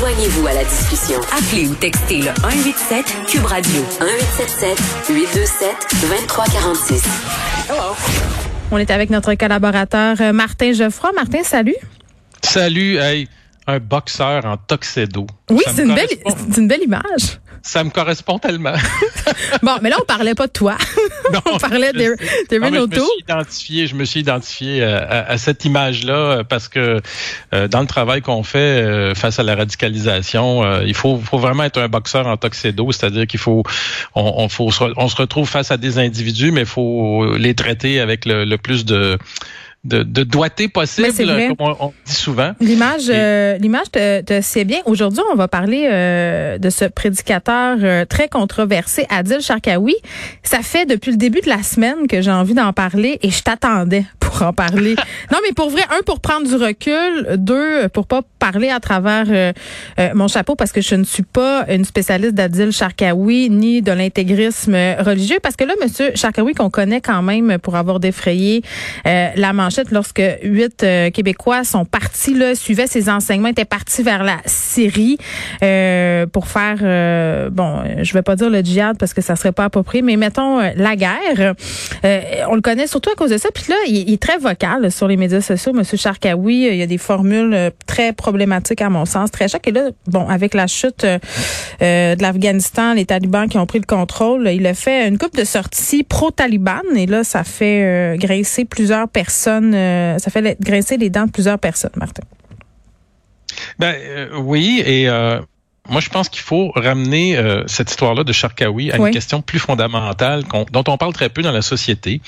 Joignez-vous à la discussion. Appelez ou textez le 187 Cube Radio 1877 827 2346. On est avec notre collaborateur euh, Martin Geoffroy. Martin, salut. Salut, hey, un boxeur en tuxedo. Oui, c'est une, belle, une belle image. Ça me correspond tellement. Bon, mais là, on parlait pas de toi. Non, on parlait de- mais Je me suis identifié, je me suis identifié euh, à, à cette image-là euh, parce que euh, dans le travail qu'on fait euh, face à la radicalisation, euh, il faut, faut vraiment être un boxeur en tuxedo, c'est-à-dire qu'il faut, on, on, faut, se- on se retrouve face à des individus, mais il faut les traiter avec le, le plus de de, de doigté possible, c'est comme on, on dit souvent. L'image, euh, l'image te, te sied bien. Aujourd'hui, on va parler euh, de ce prédicateur euh, très controversé, Adil Sharkawi. Ça fait depuis le début de la semaine que j'ai envie d'en parler et je t'attendais pour en parler. non, mais pour vrai, un pour prendre du recul, deux pour pas parler à travers euh, euh, mon chapeau parce que je ne suis pas une spécialiste d'Adil Sharkawi ni de l'intégrisme religieux parce que là, Monsieur Sharkawi qu'on connaît quand même pour avoir défrayé euh, la manchette lorsque huit euh, Québécois sont partis, là, suivaient ses enseignements, étaient partis vers la Syrie euh, pour faire, euh, bon, je vais pas dire le djihad parce que ça serait pas approprié, mais mettons la guerre. Euh, on le connaît surtout à cause de ça. Puis là, il, il est très vocal sur les médias sociaux, Monsieur Sharkawi. Il y a des formules euh, très problématiques à mon sens, très choc. Et là, bon, avec la chute euh, euh, de l'Afghanistan, les talibans qui ont pris le contrôle, il a fait une coupe de sorties pro-taliban et là, ça fait euh, grincer plusieurs personnes, euh, ça fait grincer les dents de plusieurs personnes, Martin. Ben euh, oui, et euh, moi je pense qu'il faut ramener euh, cette histoire-là de Sharkawi à Oui. une question plus fondamentale qu'on- dont on parle très peu dans la société.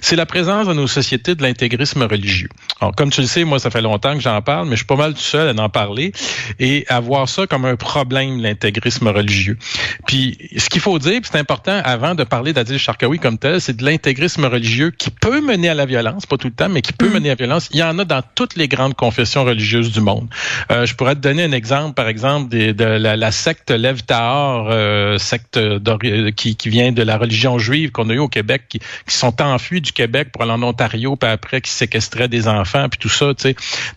C'est la présence dans nos sociétés de l'intégrisme religieux. Alors, comme tu le sais, moi ça fait longtemps que j'en parle, mais je suis pas mal tout seul à en parler et à voir ça comme un problème, l'intégrisme religieux. Puis ce qu'il faut dire, c'est important avant de parler d'Adil Sharkawi comme tel, c'est de l'intégrisme religieux qui peut mener à la violence, pas tout le temps, mais qui peut Mm. mener à la violence. Il y en a dans toutes les grandes confessions religieuses du monde. Euh, je pourrais te donner un exemple, par exemple, des- de la, la secte Lev Tahor, euh, secte qui, qui vient de la religion juive qu'on a eu au Québec, qui, qui sont enfuis du Québec pour aller en Ontario, puis après qui séquestraient des enfants, puis tout ça.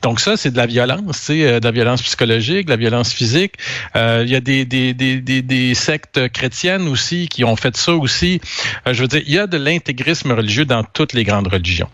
Donc ça, c'est de la violence, euh, de la violence psychologique, de la violence physique. Euh, Il y a des, des, des, des, des sectes chrétiennes aussi qui ont fait ça aussi. Euh, je veux dire, il y a de l'intégrisme religieux dans toutes les grandes religions.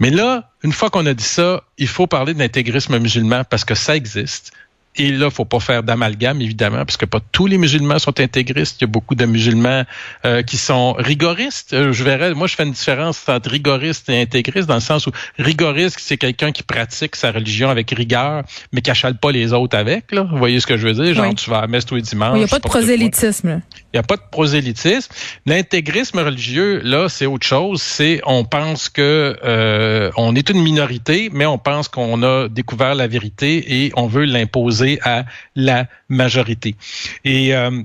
Mais là, une fois qu'on a dit ça, il faut parler de l'intégrisme musulman parce que ça existe. Et là, faut pas faire d'amalgame, évidemment, parce que pas tous les musulmans sont intégristes. Il y a beaucoup de musulmans euh, qui sont rigoristes. Euh, je verrais, moi, je fais une différence entre rigoriste et intégriste, dans le sens où rigoriste, c'est quelqu'un qui pratique sa religion avec rigueur, mais qui achale pas les autres avec. Là. Vous voyez ce que je veux dire? Genre, Oui. tu vas à messe tous les dimanches. Il n'y a pas de prosélytisme. Il n'y a pas de prosélytisme. L'intégrisme religieux, là, c'est autre chose. C'est on pense que euh, on est une minorité, mais on pense qu'on a découvert la vérité et on veut l'imposer à la majorité. Et euh,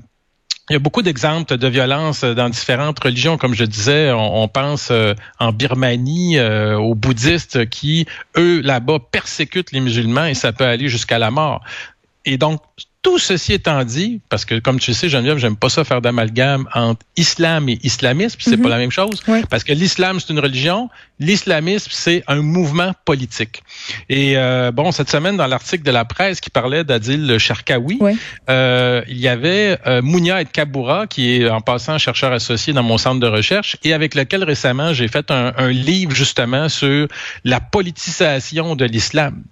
il y a beaucoup d'exemples de violence dans différentes religions. Comme je disais, on, pense euh, en Birmanie euh, aux bouddhistes qui, eux, là-bas, persécutent les musulmans et ça peut aller jusqu'à la mort. Et donc, tout ceci étant dit, parce que comme tu le sais, Geneviève, j'aime pas ça faire d'amalgame entre islam et islamisme, c'est Mhm. pas la même chose. Oui. Parce que l'islam, c'est une religion, l'islamisme, c'est un mouvement politique. Et euh, bon, cette semaine, dans l'article de la presse qui parlait d'Adil Sharkawi, Oui. euh, il y avait euh, Mounia et Kaboura, qui est en passant chercheur associé dans mon centre de recherche, et avec lequel récemment j'ai fait un, un livre justement sur la politisation de l'islam.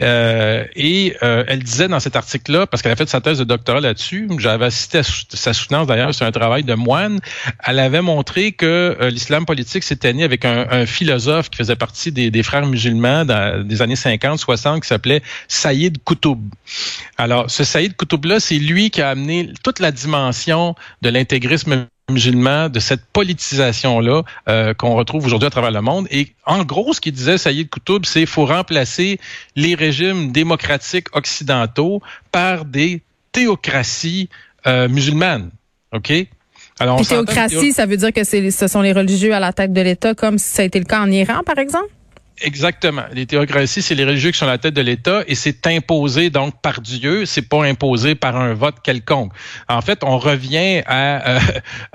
Euh, et euh, elle disait dans cet article-là, parce qu'elle sa thèse de doctorat là-dessus, j'avais assisté à sa soutenance d'ailleurs, c'est un travail de moine, elle avait montré que euh, l'islam politique s'était né avec un, un philosophe qui faisait partie des, des frères musulmans dans des années 50, 60, qui s'appelait Saïd Qutb. Alors, ce Saïd Qutb-là, c'est lui qui a amené toute la dimension de l'intégrisme musulman, de cette politisation-là euh, qu'on retrouve aujourd'hui à travers le monde. Et en gros, ce qu'il disait Saïd Qutb, c'est faut remplacer les régimes démocratiques occidentaux par des théocraties euh, musulmanes. OK? Alors, que théocratie, ça veut dire que ce sont les religieux à la tête de l'État, comme ça a été le cas en Iran, par exemple? Exactement. Les théocraties, c'est les religieux qui sont à la tête de l'État et c'est imposé donc par Dieu, c'est pas imposé par un vote quelconque. En fait, on revient à, euh,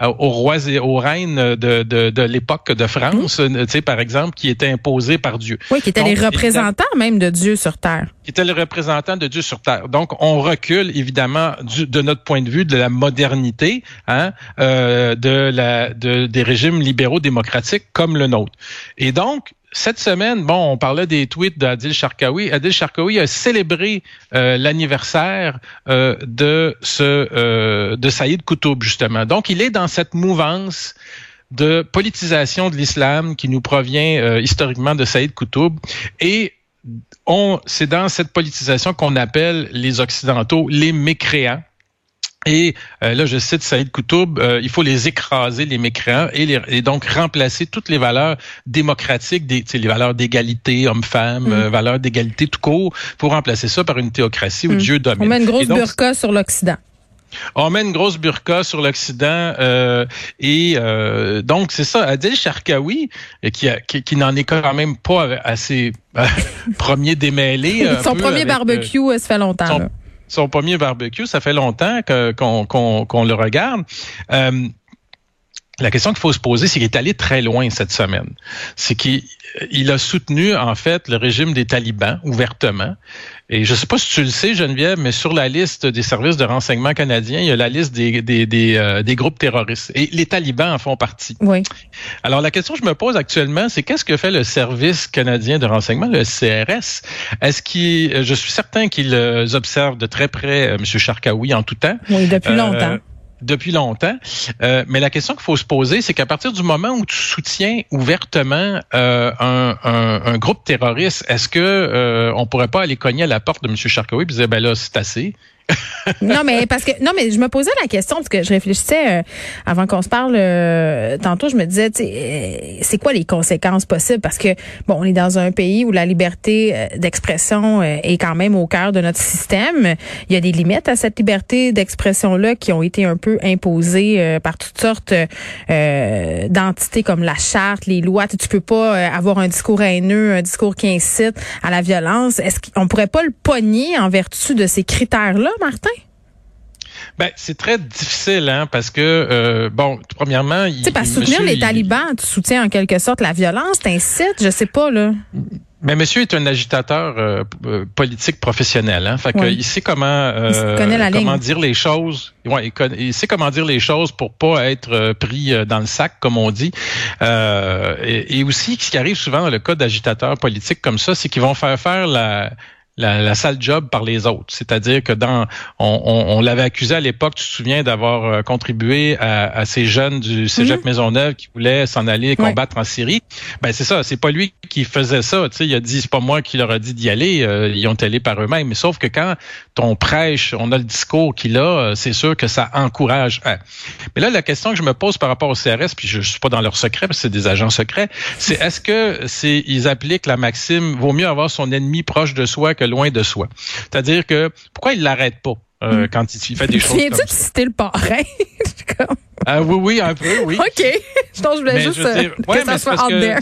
aux rois et aux reines de, de, de l'époque de France, mmh. tu sais, par exemple, qui étaient imposés par Dieu. Oui, qui étaient les représentants même de Dieu sur Terre. Qui étaient les représentants de Dieu sur Terre. Donc, on recule évidemment du, de notre point de vue de la modernité, hein, euh, de la, de, des régimes libéraux démocratiques comme le nôtre. Et donc, cette semaine, bon, on parlait des tweets d'Adil Sharkawi. Adil Sharkawi a célébré euh, l'anniversaire euh, de ce euh, de Saïd Koutoub justement. Donc, il est dans cette mouvance de politisation de l'islam qui nous provient historiquement de Saïd Koutoub et on, c'est dans cette politisation qu'on appelle les occidentaux les mécréants. Et euh, là, je cite Saïd Koutoub, euh, il faut les écraser, les mécréants, et, les, donc remplacer toutes les valeurs démocratiques, des, les valeurs d'égalité homme-femme, mm. euh, valeurs d'égalité tout court, pour remplacer ça par une théocratie où mm. Dieu domine. On met une grosse burqa sur l'Occident. On met une grosse burqa sur l'Occident et donc c'est ça. Adil Sharkawi, qui, qui, qui n'en est quand même pas assez premier démêlé. Son premier barbecue, ça fait longtemps son premier barbecue. Ça fait longtemps qu'on le regarde. Euh, la question qu'il faut se poser, c'est qu'il est allé très loin cette semaine. C'est qu'il a soutenu, en fait, le régime des talibans ouvertement. Et je ne sais pas si tu le sais, Geneviève, mais sur la liste des services de renseignement canadiens, il y a la liste des, des, des, euh, des groupes terroristes. Et les talibans en font partie. Oui. Alors, la question que je me pose actuellement, c'est qu'est-ce que fait le service canadien de renseignement, le CRS? Est-ce qu'il, je suis certain qu'ils observent de très près euh, M. Charkaoui en tout temps. Oui, depuis euh, longtemps depuis longtemps. Euh, mais la question qu'il faut se poser, c'est qu'à partir du moment où tu soutiens ouvertement euh, un, un, un, groupe terroriste, est-ce que euh, on pourrait pas aller cogner à la porte de M. Charcoui et dire ben là c'est assez, non, mais parce que non, mais je me posais la question parce que je réfléchissais euh, avant qu'on se parle euh, tantôt. Je me disais, euh, c'est quoi les conséquences possibles? Parce que bon, on est dans un pays où la liberté d'expression est quand même au cœur de notre système. Il y a des limites à cette liberté d'expression là qui ont été un peu imposées par toutes sortes d'entités comme la charte, les lois. Tu peux pas avoir un discours haineux, un discours qui incite à la violence. Est-ce qu'on pourrait pas le pogner en vertu de ces critères-là? Martin? Ben, c'est très difficile, hein, parce que, euh, bon, premièrement... Tu sais, parce soutenir les talibans, tu soutiens en quelque sorte la violence, t'incites, je sais pas, là. Mais monsieur est un agitateur euh, euh, politique professionnel, hein. Fait que il sait comment comment dire les choses. Ouais, il, sait comment dire les choses pour pas être pris dans le sac, comme on dit. et, et, aussi, ce qui arrive souvent dans le cas d'agitateurs politiques comme ça, c'est qu'ils vont faire faire la la, la, sale job par les autres. C'est-à-dire que dans, on, on, l'avait accusé à l'époque, tu te souviens, d'avoir euh, contribué à, à, ces jeunes du Cégep mhm. Maisonneuve qui voulaient s'en aller combattre en Syrie. Ben c'est ça, c'est pas lui qui faisait ça. Tu sais, il a dit, c'est pas moi qui leur a dit d'y aller. Euh, ils ont allé par eux-mêmes. Mais sauf que quand ton prêche, on a le discours qu'il a, euh, c'est sûr que ça encourage. Mais là, la question que je me pose par rapport au CRS, puis je, je suis pas dans leur secret, parce que c'est des agents secrets, c'est est-ce que c'est ils appliquent la maxime vaut mieux avoir son ennemi proche de soi que loin de soi. C'est-à-dire que pourquoi il l'arrête pas euh, hmm. quand il fait des choses comme ça? tu citer le parrain? Ah oui, oui, un peu, oui. OK. Je pense que je voulais juste euh, que ça soit out there.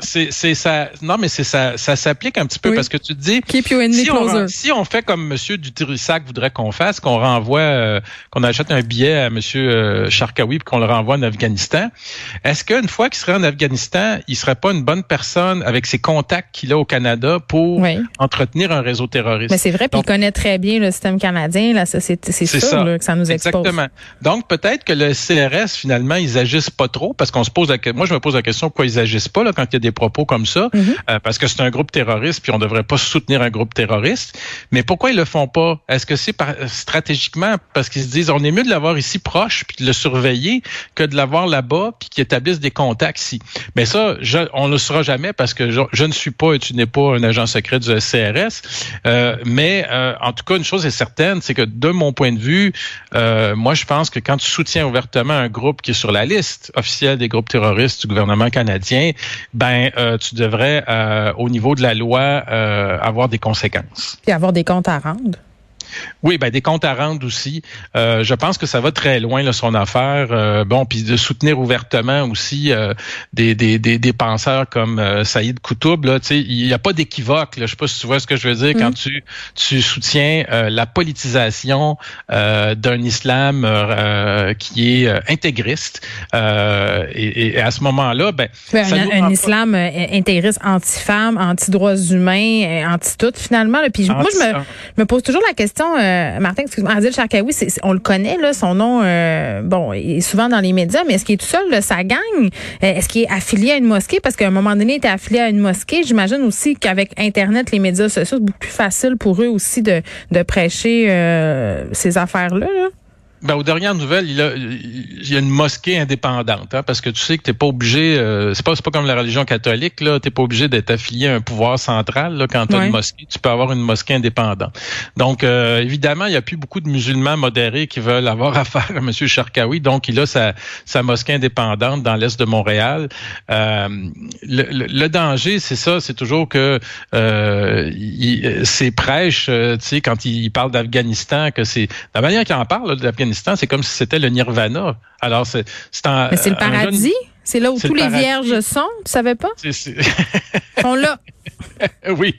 C'est ça. Non, mais c'est ça. Ça s'applique un petit peu parce que tu te dis. Keep your si, on, si on fait comme Monsieur Dutrisac voudrait qu'on fasse, qu'on renvoie, euh, qu'on achète un billet à Monsieur euh, Sharkawi qu'on le renvoie en Afghanistan, est-ce qu'une fois qu'il serait en Afghanistan, il serait pas une bonne personne avec ses contacts qu'il a au Canada pour entretenir un réseau terroriste? Mais c'est vrai, puis il connaît très bien le système canadien, la société. C'est sûr que ça nous expose. Exactement. Donc peut-être que le CRS, finalement, ils agissent pas trop parce qu'on se pose la, moi je me pose la question pourquoi ils agissent pas là quand il y a des propos comme ça mhm. euh, parce que c'est un groupe terroriste puis on devrait pas soutenir un groupe terroriste. Mais pourquoi ils le font pas? Est-ce que c'est stratégiquement parce qu'ils se disent on est mieux de l'avoir ici proche puis de le surveiller que de l'avoir là-bas puis qu'ils établissent des contacts ici? Mais ça, je, on le saura jamais parce que je, ne suis pas et tu n'es pas un agent secret du CRS. Euh, mais euh, en tout cas, une chose est certaine, c'est que de mon point de vue, moi je pense que quand tu soutiens ouvertement un groupe qui est sur la liste officielle des groupes terroristes du gouvernement canadien, ben euh, tu devrais, euh, au niveau de la loi, euh, avoir des conséquences. Et avoir des comptes à rendre. Oui, ben des comptes à rendre aussi. Euh, je pense que ça va très loin là, son affaire. Euh, bon, puis de soutenir ouvertement aussi euh, des, des, des, des, penseurs comme Saïd Koutoub. Là, il n'y a pas d'équivoque. Je sais pas si tu vois ce que je veux dire quand mm. tu tu soutiens la politisation d'un islam qui est intégriste. Et, et, à ce moment-là, ben, un, islam intégriste anti-femme, anti-droits humains, anti-tout finalement. Puis moi, je me, me pose toujours la question euh, Martin, excuse-moi, Adil Sharkawi, on le connaît, là, son nom, euh, bon, est souvent dans les médias, mais est-ce qu'il est tout seul, sa gang? Euh, est-ce qu'il est affilié à une mosquée? Parce qu'à un moment donné, il était affilié à une mosquée. J'imagine aussi qu'avec Internet, les médias sociaux, c'est beaucoup plus facile pour eux aussi de, prêcher ces affaires-là. là. Ben, aux dernières nouvelles, il, a, il y a une mosquée indépendante, hein, parce que tu sais que t'es pas obligé, euh, c'est pas comme la religion catholique là, t'es pas obligé d'être affilié à un pouvoir central là, quand tu as une mosquée, tu peux avoir une mosquée indépendante. Donc euh, évidemment, il y a plus beaucoup de musulmans modérés qui veulent avoir affaire à M. Charkaoui, donc il a sa, sa mosquée indépendante dans l'est de Montréal. Euh, le, danger, c'est ça, c'est toujours que il, ses prêches, tu sais, quand il, parle d'Afghanistan, que c'est la manière qu'il en parle d'Afghanistan c'est comme si c'était le nirvana. Alors, c'est Mais c'est le paradis? C'est là où tous les vierges sont, tu savais pas? C'est, sont là. oui.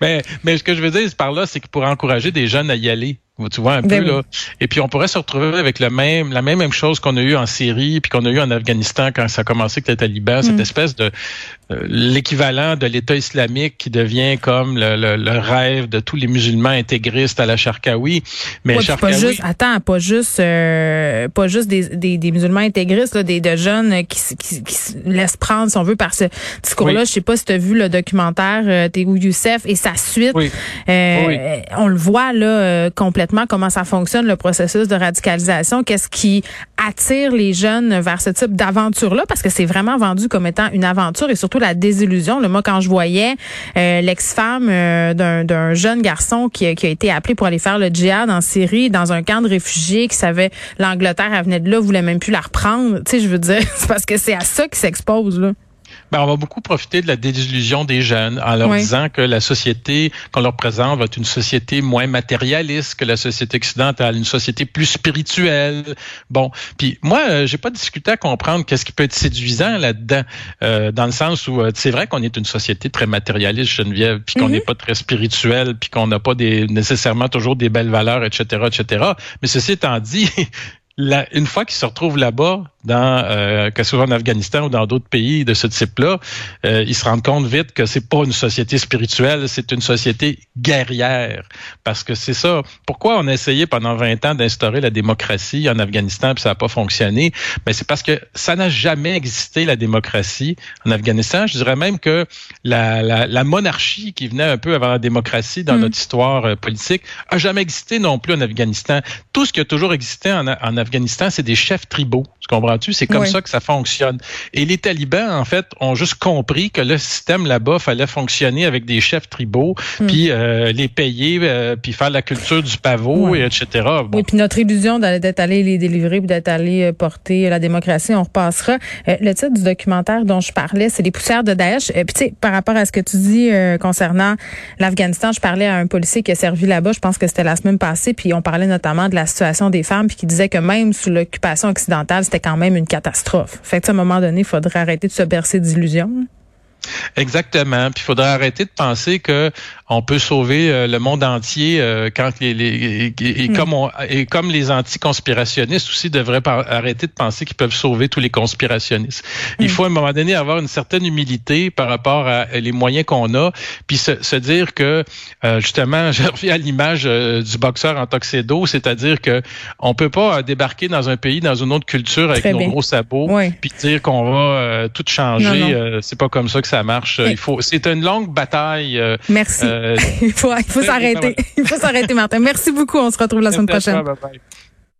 Mais, mais ce que je veux dire par là, c'est que pour encourager des jeunes à y aller, tu vois un ben peu là. Et puis on pourrait se retrouver avec le même, la même, même chose qu'on a eu en Syrie puis qu'on a eu en Afghanistan quand ça a commencé avec les talibans, cette mm. espèce de euh, l'équivalent de l'État islamique qui devient comme le, le, rêve de tous les musulmans intégristes à la Charkaoui. Mais ouais, pas juste, attends, pas juste, euh, pas juste des, des, des, musulmans intégristes, là, des de jeunes qui, qui, qui, se laissent prendre, si on veut, par ce discours-là. Je sais pas si tu as vu le documentaire euh, Théo Youssef et sa suite. Euh, on le voit là complètement comment ça fonctionne le processus de radicalisation, qu'est-ce qui attire les jeunes vers ce type d'aventure-là, parce que c'est vraiment vendu comme étant une aventure et surtout la désillusion. Le moi, quand je voyais euh, l'ex-femme euh, d'un jeune garçon qui, a été appelé pour aller faire le djihad en Syrie, dans un camp de réfugiés, qui savait l'Angleterre, elle venait de là, voulait même plus la reprendre. Tu sais, je veux dire, c'est parce que c'est à ça qu'ils s'exposent, là. Ben, on va beaucoup profiter de la désillusion des jeunes en leur disant que la société qu'on leur présente va être une société moins matérialiste que la société occidentale, une société plus spirituelle. Bon, puis moi, euh, j'ai pas discuté à comprendre qu'est-ce qui peut être séduisant là-dedans, euh, dans le sens où euh, c'est vrai qu'on est une société très matérialiste, Geneviève, puis qu'on n'est mhm. pas très spirituel, puis qu'on n'a pas des nécessairement toujours des belles valeurs, etc., etc. Mais ceci étant dit, une fois qu'ils se retrouvent là-bas, dans euh, que ce soit en Afghanistan ou dans d'autres pays de ce type-là, euh, ils se rendent compte vite que c'est pas une société spirituelle, c'est une société guerrière. Parce que c'est ça. Pourquoi on a essayé pendant 20 ans d'instaurer la démocratie en Afghanistan puis ça n'a pas fonctionné? Mais ben, c'est parce que ça n'a jamais existé la démocratie en Afghanistan. Je dirais même que la, la, la monarchie qui venait un peu avant la démocratie dans mm. notre histoire euh, politique a jamais existé non plus en Afghanistan. Tout ce qui a toujours existé en, en Afghanistan, c'est des chefs tribaux. Tu comprends-tu? C'est comme ça que ça fonctionne. Et les talibans, en fait, ont juste compris que le système là-bas fallait fonctionner avec des chefs tribaux, hmm. puis euh, les payer, euh, puis faire la culture du pavot, et etc. Bon. Oui, puis notre illusion d'être allé les délivrer, puis d'être allé euh, porter la démocratie, on repassera. le titre du documentaire dont je parlais, c'est Les poussières de Daesh. puis tu sais, par rapport à ce que tu dis concernant l'Afghanistan, je parlais à un policier qui a servi là-bas, je pense que c'était la semaine passée, puis on parlait notamment de la situation des femmes, puis qui disait que même sous l'occupation occidentale, c'était quand même une catastrophe. Fait que, à un moment donné, il faudrait arrêter de se bercer d'illusions. Exactement. Puis il faudrait arrêter de penser que on peut sauver euh, le monde entier euh, quand les, les et, hmm. comme on, et comme les anticonspirationnistes aussi devraient arrêter de penser qu'ils peuvent sauver tous les conspirationnistes. Il hmm. faut à un moment donné avoir une certaine humilité par rapport à les moyens qu'on a, puis se, se dire que euh, justement, je reviens à l'image du boxeur en tuxedo, c'est-à-dire que on peut pas débarquer dans un pays, dans une autre culture avec nos gros sabots, puis dire qu'on va tout changer. C'est pas comme ça que ça marche. Il faut. C'est une longue bataille. Merci. il faut, il faut s'arrêter. il faut s'arrêter, Martin. Merci beaucoup. On se retrouve la semaine prochaine.